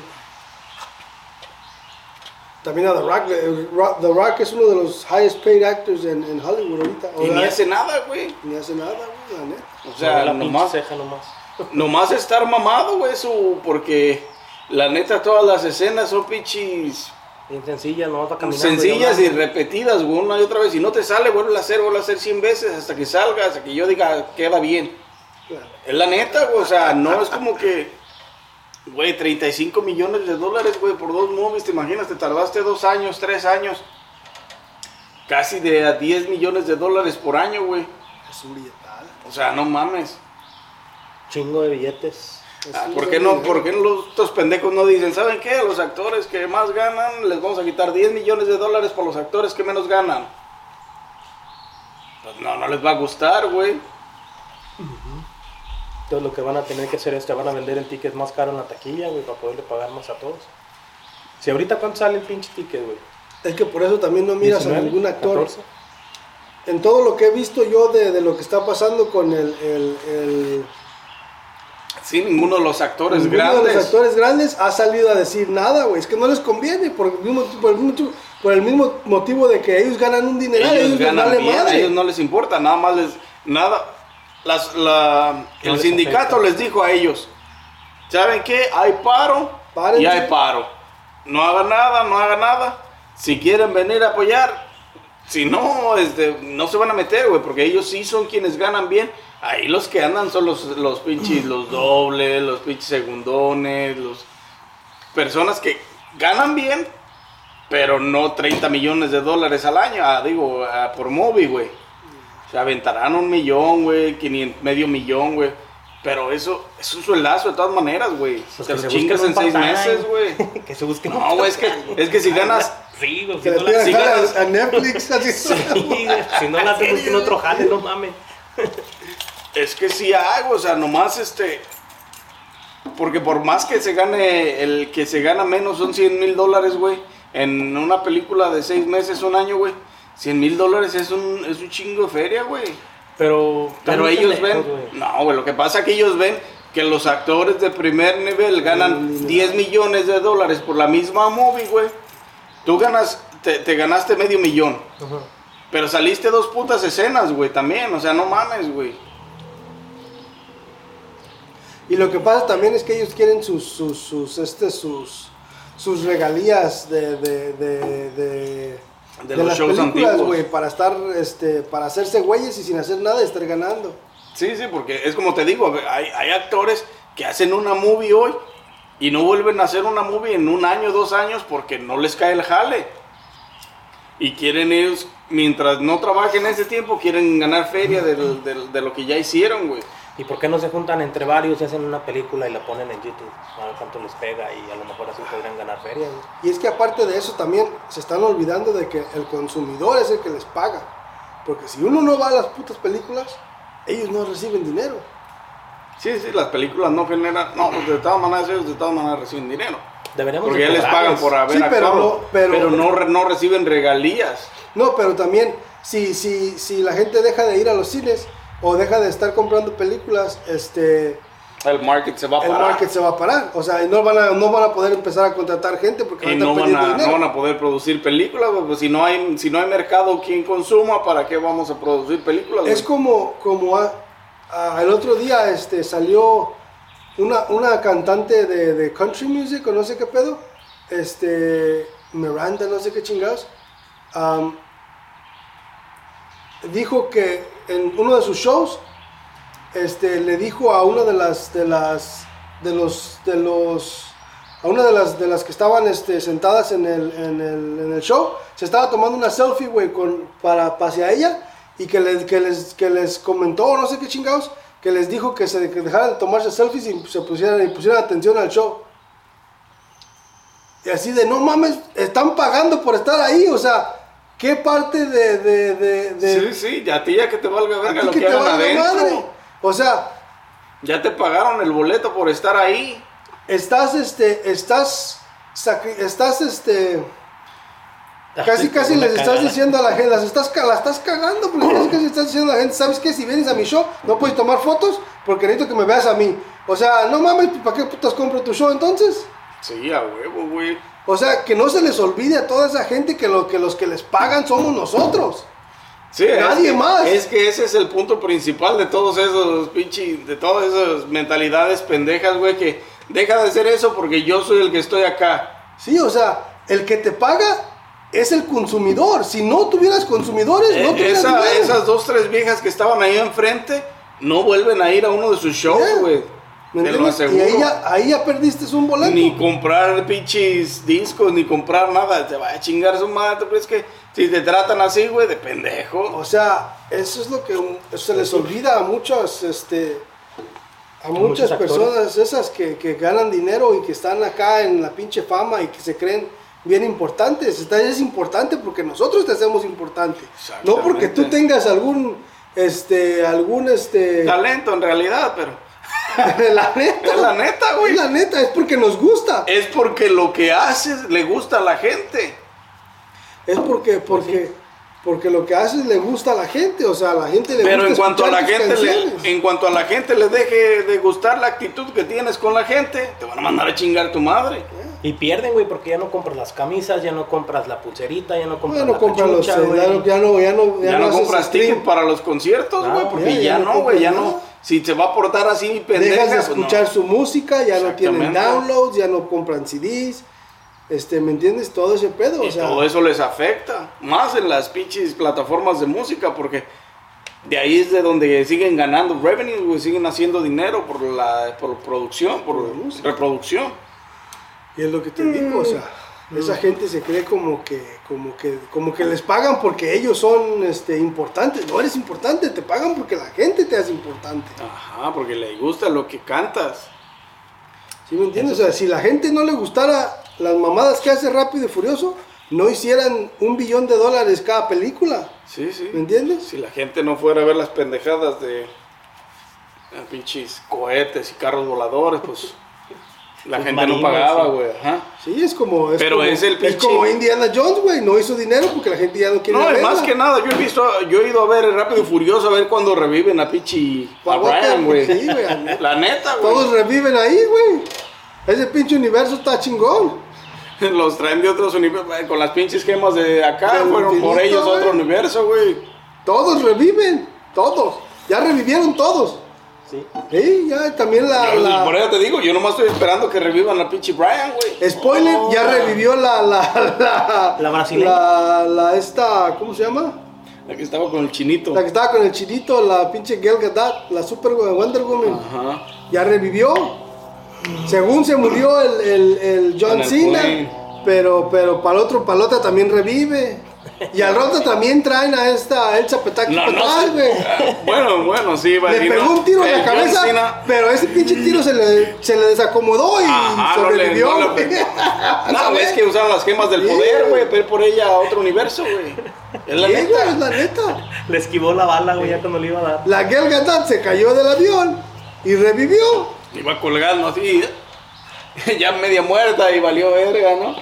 También a The Rock. The Rock, The Rock es uno de los highest paid actors en, en Hollywood ahorita. Y ni hace nada, güey. ni hace nada, güey, la neta. O sea, la nomás, ceja nomás. nomás estar mamado, güey, su, porque la neta todas las escenas son pinches Bien sencilla, nomás va caminando. sencillas y hablando. repetidas, güey, una y otra vez. Si no te sale, vuelve a hacer, vuelve a hacer 100 veces hasta que salga, hasta que yo diga, queda bien. Claro. Es la neta, güey, o sea, no es como que, güey, 35 millones de dólares, güey, por dos movies, te imaginas, te tardaste dos años, tres años, casi de a 10 millones de dólares por año, güey. Es un billetal. O sea, no mames. Chingo de billetes. Ah, ¿Por qué no? ¿Por qué los, estos pendejos no dicen, ¿saben qué? A los actores que más ganan les vamos a quitar 10 millones de dólares por los actores que menos ganan? Pues no, no les va a gustar, güey. Entonces lo que van a tener que hacer es que van a vender el ticket más caro en la taquilla, güey, para poderle pagar más a todos. Si ahorita cuánto sale el pinche ticket, güey. Es que por eso también no miras a 19, ningún actor. 14. En todo lo que he visto yo de, de lo que está pasando con el, el, el- Sí, ninguno de los actores ninguno de grandes. los actores grandes ha salido a decir nada, güey. Es que no les conviene por el mismo, por el mismo, por el mismo motivo de que ellos ganan un dineral. ellos Ellos, ganan bien, a madre. ellos no les importa, nada más les, nada, las, la, No el les sindicato afecta. les dijo a ellos, ¿saben qué? Hay paro Párense. y hay paro. No hagan nada, no hagan nada. Si quieren venir a apoyar, si no, este, no se van a meter, güey, porque ellos sí son quienes ganan bien. Ahí los que andan son los, los pinches, los dobles, los pinches segundones, los personas que ganan bien, pero no 30 millones de dólares al año, ah, digo, ah, por móvil, güey. Se aventarán un millón, güey, 500, medio millón, güey. Pero eso es un sueldazo de todas maneras, güey. Pues Te lo chingas en seis meses, güey. que se busquen No, güey, es que, es que si ganas... Sí, güey, si no la- si jale ganas- a, a Netflix. Así Sí, güey, si no la hacen, busquen otro jale, no mames. Es que sí hago, o sea, nomás este... Porque por más que se gane, el que se gana menos son 100 mil dólares, güey. En una película de seis meses, un año, güey. 100 mil dólares es un, es un chingo de feria, güey. Pero, Pero ellos ven, no, güey, lo que pasa es que ellos ven que los actores de primer nivel ganan 10 millones de dólares por la misma movie, güey. Tú ganas, te, te ganaste medio millón, Ujú. pero saliste dos putas escenas, güey, también, o sea, no mames, güey. Y lo que pasa también es que ellos quieren sus, sus, sus, este, sus, sus regalías de, de, de, de, De los las shows películas, antiguos. güey, para estar, este, para hacerse güeyes y sin hacer nada y estar ganando. Sí, sí, porque es como te digo, hay, hay actores que hacen una movie hoy y no vuelven a hacer una movie en un año, dos años porque no les cae el jale. Y quieren ellos, mientras no trabajen ese tiempo, quieren ganar feria del- del- de lo que ya hicieron, güey. ¿Y por qué no se juntan entre varios y hacen una película y la ponen en YouTube? A ver cuánto les pega y a lo mejor así podrían ganar feria, güey. Y es que aparte de eso también se están olvidando de que el consumidor es el que les paga. Porque si uno no va a las putas películas, ellos no reciben dinero. Sí, sí, las películas no generan, no, pues de todas maneras ellos de todas maneras reciben dinero. Deberíamos Porque de ya les pagan por haber Sí, pero actuado, no- pero- pero, no, re- no reciben regalías. No, pero también si, si, si la gente deja de ir a los cines o deja de estar comprando películas, este, El market se va a el parar. market se va a parar. O sea, no van a, no van a poder empezar a contratar gente porque Y van a no van, a, dinero. no van a poder producir películas, pues si no hay, si no hay mercado quien consuma, ¿para qué vamos a producir películas? Es como, como a- a- el otro día este, salió una, una cantante de, country music o no sé qué pedo, este, Miranda, no sé qué chingados, dijo que en uno de sus shows, este, le dijo a una de las, de las, de los, de los, a una de las, de las que estaban este, sentadas en el, en, el, en el show, se estaba tomando una selfie, güey, para, hacia ella, y que les, que, les, que les comentó, no sé qué chingados, que les dijo que se que dejaran de tomarse selfies y se pusieran, y pusieran atención al show. Y así de, no mames, están pagando por estar ahí, o sea, ¿qué parte de... de, de, de- Sí, sí, ya a ti ya que te valga a verga ti lo que que, te hagan adentro. madre? O sea, Ya te pagaron el boleto por estar ahí. estás, este, estás, estás, este, casi, casi les estás cagada. diciendo a la gente, las estás, la estás cagando, porque casi, casi estás diciendo a la gente, ¿sabes qué? Si vienes a mi show, no puedes tomar fotos, porque necesito que me veas a mí. O sea, no mames, ¿para qué putas compro tu show entonces? Sí, a huevo, güey. O sea, que no se les olvide a toda esa gente que, lo, que los que les pagan somos nosotros. Sí, es Nadie que- más. Es que ese es el punto principal de todos esos pinches, de todas esas mentalidades pendejas, güey, que deja de hacer eso porque yo soy el que estoy acá. Sí, o sea, el que te paga es el consumidor. Si no tuvieras consumidores, no Eh, tuvieras esa- dinero. esas dos, tres viejas que estaban ahí enfrente no vuelven a ir a uno de sus shows, Yeah. güey. ¿Me Te lo? Y ahí ya, ahí ya perdiste un boleto. Ni comprar pinches discos, ni comprar nada. Te va a chingar su madre. Pero es que si te tratan así, güey, de pendejo. O sea, eso es lo que se les olvida a muchos, este, a muchas actores. personas esas que, que ganan dinero y que están acá en la pinche fama y que se creen bien importantes. Está, es importante porque nosotros te hacemos importante. No porque tú tengas algún, este, algún, este, Talento en realidad, pero. la neta. Es la neta, güey. Es la neta, es porque nos gusta. Es porque lo que haces le gusta a la gente. Es porque, porque, porque lo que haces le gusta a la gente. O sea, a la gente le Pero gusta en cuanto a la gente le, en cuanto a la gente le deje de gustar la actitud que tienes con la gente, te van a mandar a chingar tu madre. Y pierden, güey, porque ya no compras las camisas, ya no compras la pulserita, ya no compras Ya no la compran los, ya no, ya no, ya no, Ya, no, haces compras stream. ticket para los conciertos, No, güey, porque ya, ya, ya no güey, ya no. Si te va a portar así pendeja, Dejas de pues no. escuchar su música, ya no tienen downloads, ya no compran CDs. Este, ¿me entiendes? Todo ese pedo, Y o sea, todo eso les afecta, más en las pinches plataformas de música, porque de ahí es de donde siguen ganando revenue, güey, siguen haciendo dinero por la por producción, por Por la música. reproducción. Y es lo que te digo, o sea, Mm. esa gente se cree como que, como que, como que les pagan porque ellos son, este, importantes. No eres importante, te pagan porque la gente te hace importante. Ajá, porque le gusta lo que cantas. ¿Sí me entiendes? O sea, si la gente no le gustara las mamadas que hace Rápido y Furioso, no hicieran un billón de dólares cada película. Sí, sí. ¿Me entiendes? Si la gente no fuera a ver las pendejadas de eh, pinches cohetes y carros voladores, pues la gente no pagaba, güey. Ajá. Sí, es como. Es Pero como, es el pinche- como Indiana Jones, güey. No hizo dinero porque la gente ya no quiere No, verla. más que nada, yo he visto, yo he ido a ver Rápido y Furioso a ver cuando reviven a pinche a Brian, güey. sí, güey. La neta, güey. Todos reviven ahí, güey. Ese pinche universo está chingón. Los traen de otros universos, con las pinches gemas de acá, Del fueron por ellos otro universo, güey. Todos reviven. Todos. Ya revivieron todos. Sí. Sí, ya también la. Yo- la- Por eso te digo, yo nomás estoy esperando que revivan a pinche Brian, güey. Spoiler, ya revivió la. La, la, La brasileña. La, la esta. ¿Cómo se llama? Aquí estaba con el chinito. La que estaba con el chinito, la pinche Gal Gadot, la Super Wonder Woman. Ajá. Ya revivió. Según se murió el, el, el John Cena, pero, pero para el otro, otro también revive. Y al rato también traen a esta Elsa Petaki No, no güey. Bueno, bueno, sí, va a Le pegó no, un tiro en la cabeza, Cena- pero ese pinche tiro se le, se le desacomodó y Ajá, sobrevivió. no le. No, es que usaron las gemas del poder, güey. ir por ella a otro universo, güey. Es la neta. es la neta. Le esquivó la bala, güey, ya cuando le iba a dar. La Gal Gadot se cayó del avión y revivió. Iba colgando así, ya media muerta y valió verga, ¿no?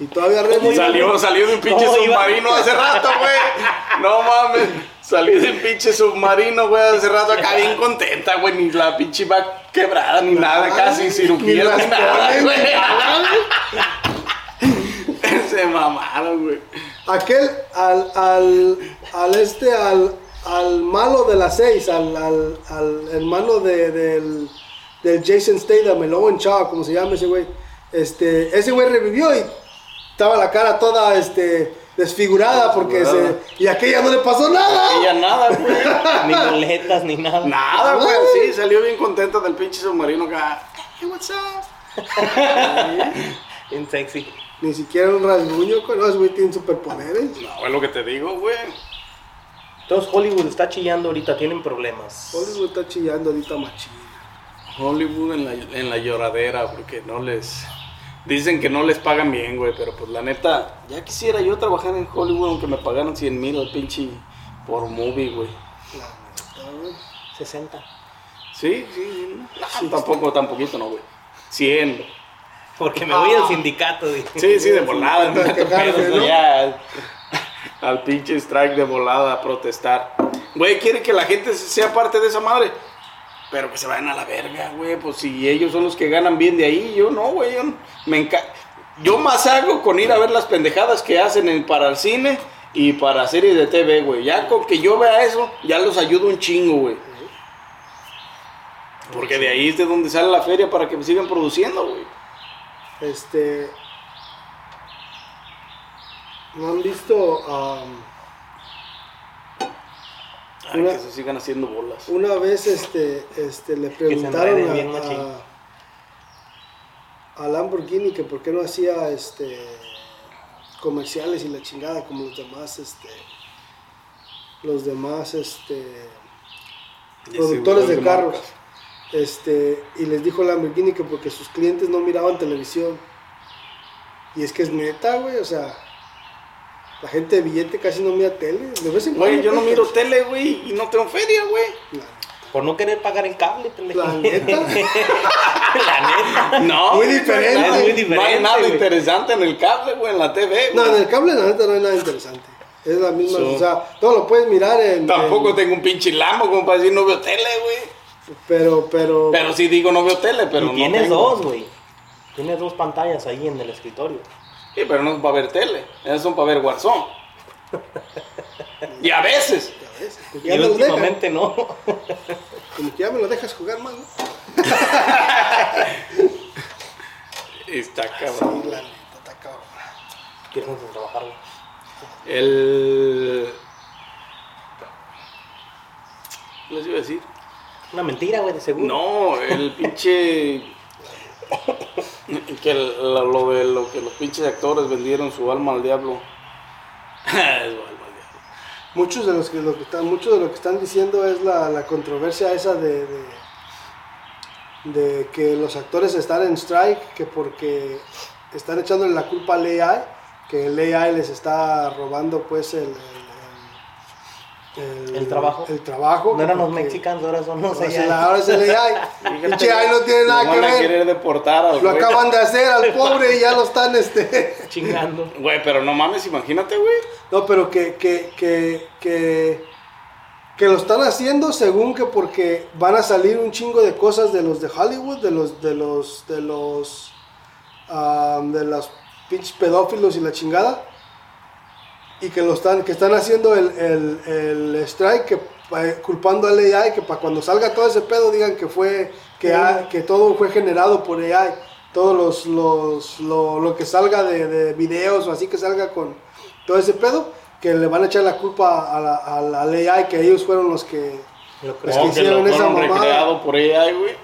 Y todavía revivió. Salió, salió de un pinche submarino hace rato, güey. No mames. Salió de un pinche submarino, güey, hace rato acá bien contenta, güey. Ni la pinche va quebrada, ni nada, casi Ni cirugía, las ni nada, güey. Se mamaron, güey. Aquel, al, al, al este, al, al malo de las seis, al, al, al hermano de, del, del Jason Statham, el Owen Shaw, como se llama ese güey. Este, ese güey revivió y estaba la cara toda, este, desfigurada porque se, y a aquella no le pasó nada. Ella nada, güey. Ni boletas, ni nada. Nada, güey. Sí, salió bien contenta del pinche submarino acá. Hey, what's up? Bien sexy. Ni siquiera un rasguño, con ese güey tiene superpoderes. No, es lo que te digo, güey. Entonces Hollywood está chillando ahorita, tienen problemas. Hollywood está chillando ahorita machín. Hollywood en la, en la lloradera, porque no les... Dicen que no les pagan bien, güey, pero pues la neta, ya quisiera yo trabajar en Hollywood aunque me pagaran 100 mil al pinche por movie, güey. La neta, güey. 60. Sí, sí, no, tampoco, tan poquito, no, güey. 100. Porque me voy al sindicato, güey. Sí, sí, de volada, pedos, ¿no? ya, al pinche strike de volada a protestar. Güey, quiere que la gente sea parte de esa madre. Pero que se vayan a la verga, güey. Pues si ellos son los que ganan bien de ahí, yo no, güey. Yo, me yo más hago con ir a ver las pendejadas que hacen en- para el cine y para series de TV, güey. Ya con que yo vea eso, ya los ayudo un chingo, güey. Porque de ahí es de donde sale la feria para que me sigan produciendo, güey. Este. ¿No han visto um, Ay, Una- que se sigan haciendo bolas. una vez este, este le preguntaron a, a, a Lamborghini que por qué no hacía este comerciales y la chingada como los demás este los demás este productores de carros. marcas. Este, y les dijo Lamborghini que porque sus clientes no miraban televisión. Y es que es neta, güey, o sea, la gente de billete casi no mira tele. De vez en Güey, cuando, yo no pues, miro tele, güey, y no tengo feria, güey. Por no querer pagar el cable, pendejo. La neta. La neta. No, Muy diferente. No hay, Es muy no hay diferente, nada güey. interesante en el cable, güey, en la TV. No, güey. en el cable la neta no hay nada interesante. Es la misma, So- o sea, todo lo puedes mirar en... Tampoco en- tengo un pinche lambo como para decir no veo tele, güey. Pero, pero... Pero sí digo no veo tele, pero y no tienes tengo. dos, güey. Tienes dos pantallas ahí en el escritorio. Sí, pero no es para ver tele. Esas son para ver Warzone. y a veces. Y me lo dejan, últimamente no. como que ya me lo dejas jugar más, ¿no? Está cabrón. La neta, está cabrón. Quieres irnos a trabajar, güey. El. ¿Qué les iba a decir? Una mentira, güey, de seguro. No, el pinche. que lo, lo de lo que los pinches actores vendieron su alma al diablo. Muchos de los que, lo que están, muchos de lo que están diciendo es la, la controversia esa de, de, de que los actores están en strike, que porque están echándole la culpa al AI, que el AI les está robando pues el, el, El trabajo. El trabajo. No eran los mexicanos, ahora son los allá. ahora es el AI. Pinche AI no tiene nada que van a ver. querer deportar al Lo güey. acaban de hacer al pobre y ya lo están este. chingando. Güey, pero no mames, imagínate, güey. No, pero que, que, que, que, que lo están haciendo según que porque van a salir un chingo de cosas de los de Hollywood, de los, de los, de los, ah, de los pinches pedófilos y la chingada. Y que lo están, que están haciendo el, el, el strike, que, pa- culpando al AI, que para cuando salga todo ese pedo digan que fue, que, ha- que todo fue generado por AI. Todos los, los, lo, lo que salga de, de videos o así que salga con todo ese pedo, que le van a echar la culpa a la, a la AI, que ellos fueron los que... Lo No, que que hicieron lo esa mamada. recreado por AI, güey.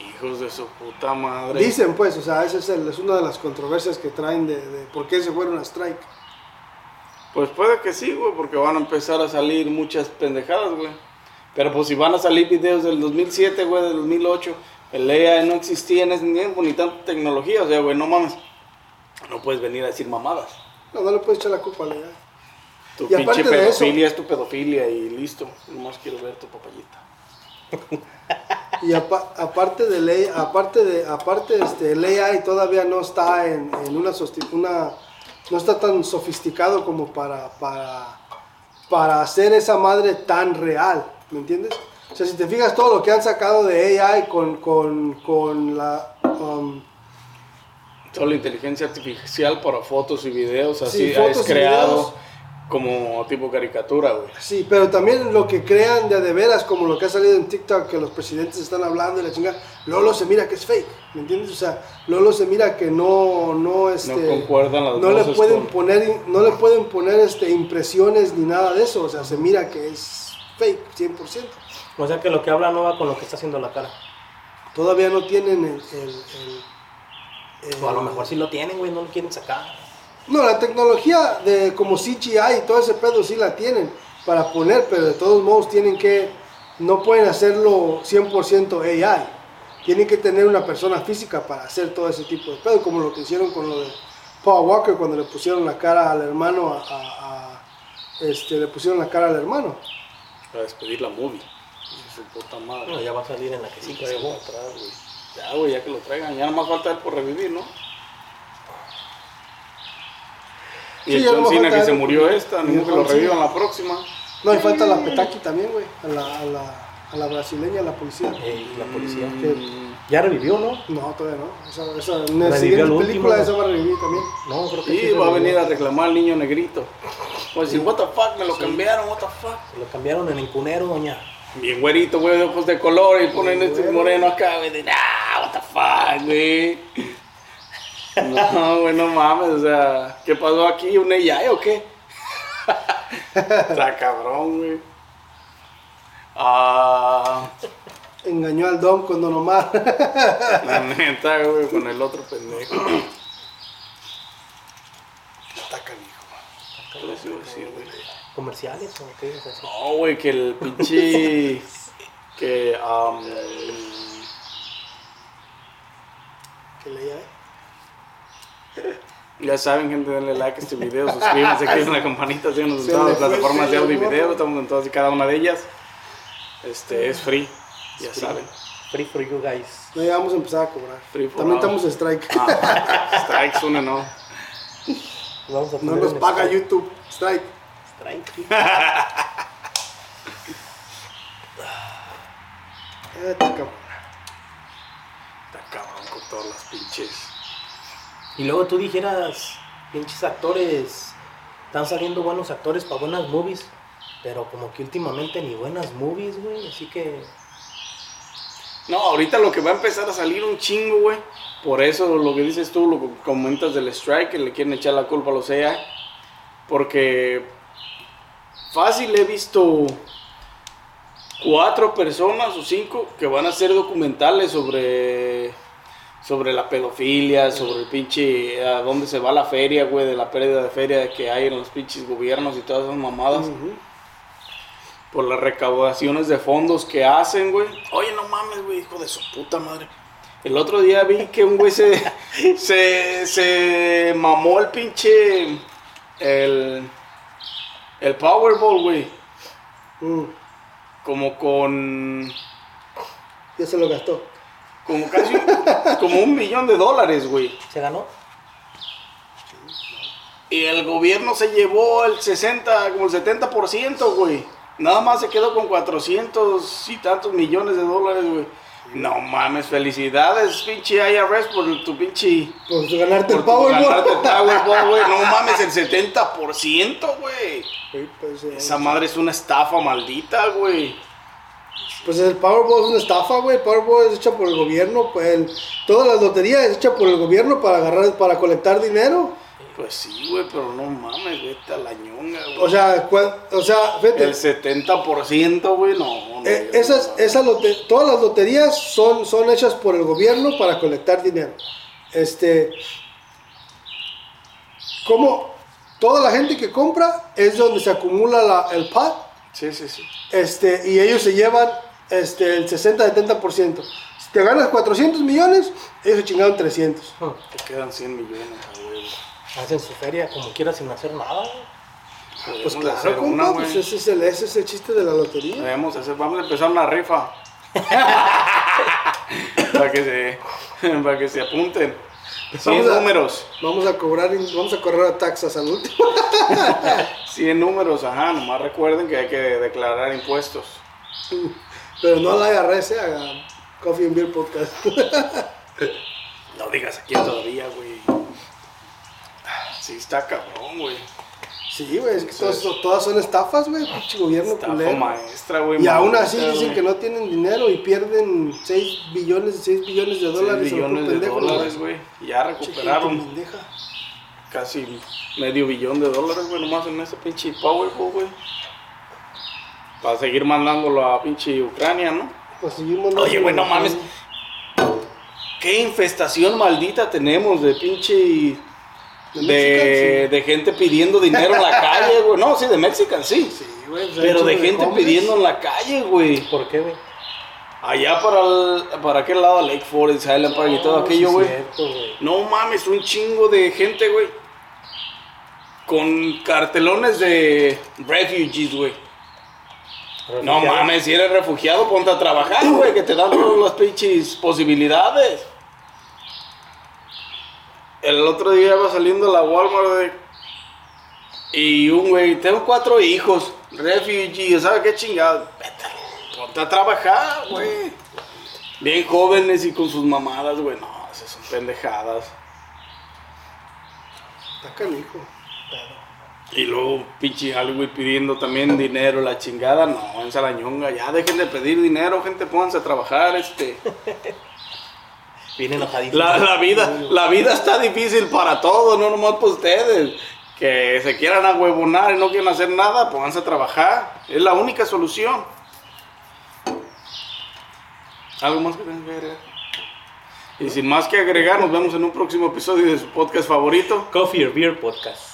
Hijos de su puta madre. Dicen pues, o sea, esa es, el- es una de las controversias que traen de, de por qué se fueron a strike. Pues puede que sí, güey, porque van a empezar a salir muchas pendejadas, güey. Pero pues si van a salir videos del 2007, güey, del 2008, el AI no existía en ese tiempo ni tanta tecnología, o sea, güey, no mames. No puedes venir a decir mamadas. No, no le puedes echar la culpa a la AI. Tu Y pinche de eso- pedofilia es tu pedofilia y listo. Nomás quiero ver tu papayita. Y apa- aparte de ley, aparte de, aparte este, el AI todavía no está en, en una, una, no está tan sofisticado como para, para, para hacer esa madre tan real, ¿me entiendes? O sea, si te fijas todo lo que han sacado de AI con, con, con la, um, Solo inteligencia artificial para fotos y videos, así Sí, fotos es creado. Como tipo caricatura, güey. Sí, pero también lo que crean de de veras, como lo que ha salido en TikTok, que los presidentes están hablando y la chingada, Lolo se mira que es fake, ¿me entiendes? O sea, Lolo se mira que no, no, este, No concuerdan las no le pueden con- poner, no le pueden poner, este, impresiones ni nada de eso, o sea, se mira que es fake, 100%. O sea que lo que habla no va con lo que está haciendo la cara. Todavía no tienen el, el- el- el- O a lo mejor sí lo tienen, güey, no lo quieren sacar. No, la tecnología de como CGI y todo ese pedo sí la tienen para poner, pero de todos modos tienen que, no pueden hacerlo 100% AI. Tienen que tener una persona física para hacer todo ese tipo de pedo, como lo que hicieron con lo de Paul Walker cuando le pusieron la cara al hermano, a, a- a- este, le pusieron la cara al hermano. Para despedir la movie. Su puta madre. Bueno, ya va a salir en la que sí, Sí, creo. atrás, güey. Ya, güey, ya que lo traigan. Ya nada más falta él por revivir, ¿no? Y Sí, el John Cena que se murió esta, Y ni el que lo revivan la próxima. No, y falta la Petaki también, güey, a la, a, la, a la brasileña, a la policía. Eh, la policía. Que- Ya revivió, ¿no? no, todavía no. Esa, esa, en la siguiente el último, película ¿no? esa va a revivir también. No, creo que Y sí va a venir a reclamar al niño negrito. Va a decir, what the fuck, me lo cambiaron, what the fuck. Se lo cambiaron en Encunero, doña. Bien güerito, güey, de ojos de color y ponen este güero. moreno acá, güey, de, ah, what the fuck, güey. No, güey, no mames, o sea, ¿qué pasó aquí? ¿Un AI o qué? Está cabrón, güey. Ah, Engañó al Dom con Don Omar. la neta, güey, con el otro pendejo. Está canijo. ¿Qué güey? ¿Comerciales o qué es eso? No, güey, que el pinche. que. am, Que leía, ¿eh? ya saben, gente, denle like a este video, suscríbanse, activen la campanita, síganos en todas las plataformas de audio y video, estamos en todas y cada una de ellas. este, es free. Ya Free. saben. Free for you guys. No, ya vamos a empezar a cobrar. Free for También estamos en strike. Ah, strikes uno no. Vamos a No nos paga strike. YouTube. Strike. Strike. Está cabrón. Está cabrón con todas las pinches. Y luego tú dijeras, pinches actores, están saliendo buenos actores para buenas movies, pero como que últimamente ni buenas movies, güey, así que... No, ahorita lo que va a empezar a salir un chingo, güey. Por eso lo que dices tú, lo que comentas del strike, que le quieren echar la culpa a los AI. Porque fácil he visto cuatro personas o cinco que van a hacer documentales sobre sobre la pedofilia, sobre el pinche a dónde se va la feria, güey, de la pérdida de feria que hay en los pinches gobiernos y todas esas mamadas por las recaudaciones de fondos que hacen, güey. Oye, no mames, güey, hijo de su puta madre. El otro día vi que un güey se, se, se mamó el pinche, el, el Powerball, güey. Mm, Como con, Ya se lo gastó. Como casi, como un millón de dólares, güey. ¿Se ganó? Y el gobierno se llevó el 60, como el 70%, güey. Nada más se quedó con 400 y tantos millones de dólares, güey. No mames, felicidades, pinche IRS, por tu pinche... Por ganarte el por Powerball. No mames, el 70%, güey. Sí, pues, Esa madre es una estafa maldita, güey. Pues el Powerball es una estafa, güey. El Powerball es hecha por el gobierno. Pues, el- todas las loterías es hecha por el gobierno para agarrar, para colectar dinero. Pues sí, güey, pero no mames, vete a la ñonga, güey. O sea, o sea, fíjate, el 70%, güey, no. no eh, esas, esas todas las loterías son, son hechas por el gobierno para colectar dinero. Este, como toda la gente que compra es donde se acumula la- el pot, Sí, sí, sí. este, y ellos se llevan este, el 60-70%. Si te ganas 400 millones, ellos se chingaron 300. Hmm. Te quedan 100 millones, huevo. Hacen su feria como quiera sin hacer nada, güey. Pues claro, compa, una, pues güey. ese es, el, ese es el chiste de la lotería. Debemos hacer, vamos a empezar una rifa. para que se para que se apunten. 100 Vamos a- números. Vamos a cobrar, vamos a correr a taxas al último. 100 números, ajá, nomás recuerden que hay que declarar impuestos. Pero no la IRS, eh, a Coffee and Beer Podcast. No digas aquí todavía, güey. Sí está cabrón, güey. Sí, güey, es que todas, todas son estafas, güey. Pinche gobierno Estafa culero. maestra, güey. Y aún así dicen que no tienen dinero y pierden 6 billones, 6 billones de dólares. a lo billones de dólares, güey. Ya recuperaron casi medio billón de dólares, güey, nomás en ese pinche Powerball, güey. Para seguir mandándolo a pinche Ucrania, ¿no? Oye, güey, no mames. Qué infestación maldita tenemos de pinche. De, de gente pidiendo dinero en la calle, güey. No, sí, de Mexican, sí. Sí, güey, Pero de gente pidiendo en la calle, güey. ¿Por qué, güey? Allá para, el- para aquel lado, Lake Forest, Highland Park y todo aquello, güey. No mames, un chingo de gente, güey. Con cartelones de refugees, güey. No mames, si eres refugiado, ponte a trabajar, güey, que te dan todas las pinches posibilidades. El otro día iba saliendo a la Walmart, güey. Y un güey, tengo cuatro hijos, refugees, ¿sabes qué chingado? Vete, ponte a trabajar, güey. Bien jóvenes y con sus mamadas, güey. No, esas son pendejadas. Está canijo. Y luego, pinche Hollywood pidiendo también dinero, la chingada. No, en Salañonga, ya dejen de pedir dinero, gente, pónganse a trabajar, este. Viene enojadito. La, la vida, la vida está difícil para todos, no nomás para ustedes. Que se quieran ahuevonar y no quieren hacer nada, pónganse a trabajar. Es la única solución. ¿Algo más que agregar? Y sin más que agregar, nos vemos en un próximo episodio de su podcast favorito. Coffee or Beer Podcast.